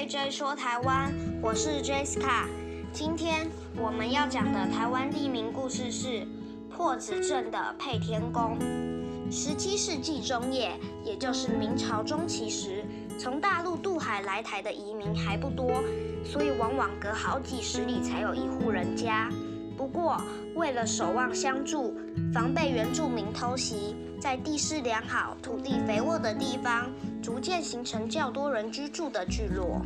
JJ 说台湾，我是 Jessica。今天我们要讲的台湾地名故事是破子镇的配天宫。十七世纪中叶，也就是明朝中期时，从大陆渡海来台的移民还不多，所以往往隔好几十里才有一户人家。不过，为了守望相助，防备原住民偷袭，在地势良好、土地肥沃的地方，逐渐形成较多人居住的聚落。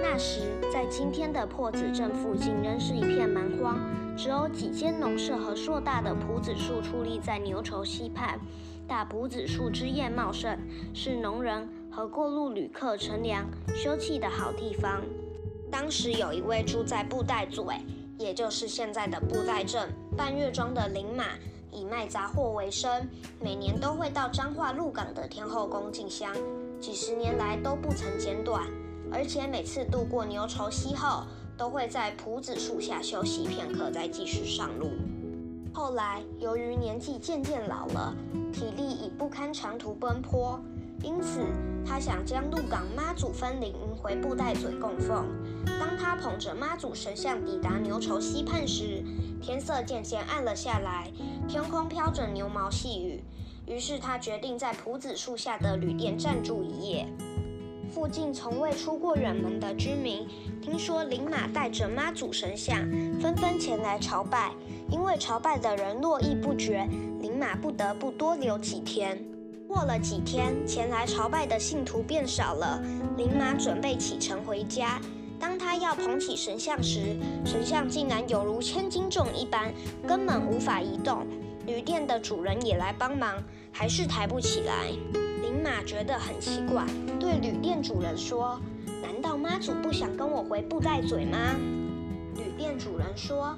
那时，在今天的破子镇附近，仍是一片蛮荒，只有几间农舍和硕大的朴子树矗立在牛稠溪畔。大朴子树枝叶茂盛，是农人和过路旅客乘凉休憩的好地方。当时有一位住在布袋嘴。也就是现在的布袋镇半月庄的林马，以卖杂货为生，每年都会到彰化鹿港的天后宫进香，几十年来都不曾间断。而且每次渡过牛稠溪后，都会在朴子树下休息片刻，再继续上路。后来由于年纪渐渐老了，体力已不堪长途奔波。因此，他想将鹿港妈祖分灵回布袋嘴供奉。当他捧着妈祖神像抵达牛稠溪畔时，天色渐渐暗了下来，天空飘着牛毛细雨。于是他决定在朴子树下的旅店暂住一夜。附近从未出过远门的居民，听说林马带着妈祖神像，纷纷前来朝拜。因为朝拜的人络绎不绝，林马不得不多留几天。过了几天，前来朝拜的信徒变少了。林马准备启程回家，当他要捧起神像时，神像竟然犹如千斤重一般，根本无法移动。旅店的主人也来帮忙，还是抬不起来。林马觉得很奇怪，对旅店主人说：“难道妈祖不想跟我回布袋嘴吗？”店主人说：“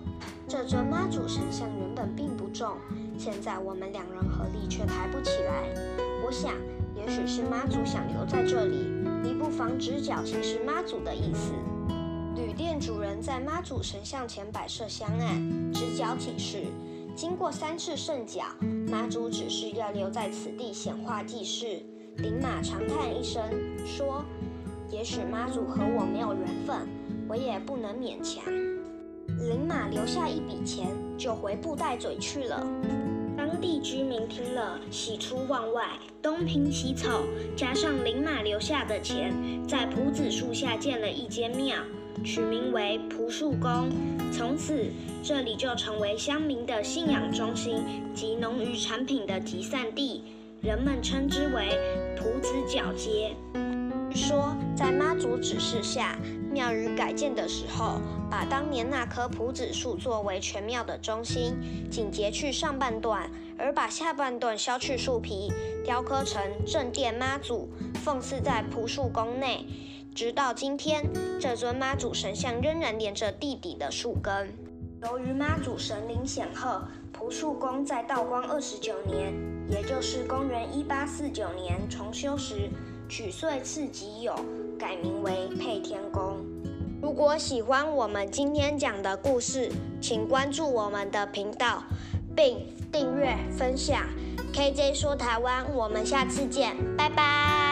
这尊妈祖神像原本并不重，现在我们两人合力却抬不起来。”我想，也许是妈祖想留在这里，你不妨直角行是妈祖的意思。旅店主人在妈祖神像前摆设香案，直角起誓。经过三次圣角，妈祖指示要留在此地显化济世。林马长叹一声，说：“也许妈祖和我没有缘分，我也不能勉强。”留下一笔钱，就回布袋嘴去了。当地居民听了，喜出望外，东拼西凑，加上林马留下的钱，在蒲子树下建了一间庙，取名为蒲树宫。从此，这里就成为乡民的信仰中心及农渔产品的集散地，人们称之为蒲子脚街。说，在妈祖指示下，庙宇改建的时候，把当年那棵朴子树作为全庙的中心，仅截去上半段，而把下半段削去树皮，雕刻成正殿妈祖，奉祀在朴树宫内。直到今天，这尊妈祖神像仍然连着地底的树根。由于妈祖神灵显赫，朴树宫在道光二十九年，也就是公元一八四九年重修时，取岁次己酉，改名为配天宫。如果喜欢我们今天讲的故事，请关注我们的频道，并订阅分享。KJ 说台湾，我们下次见，拜拜。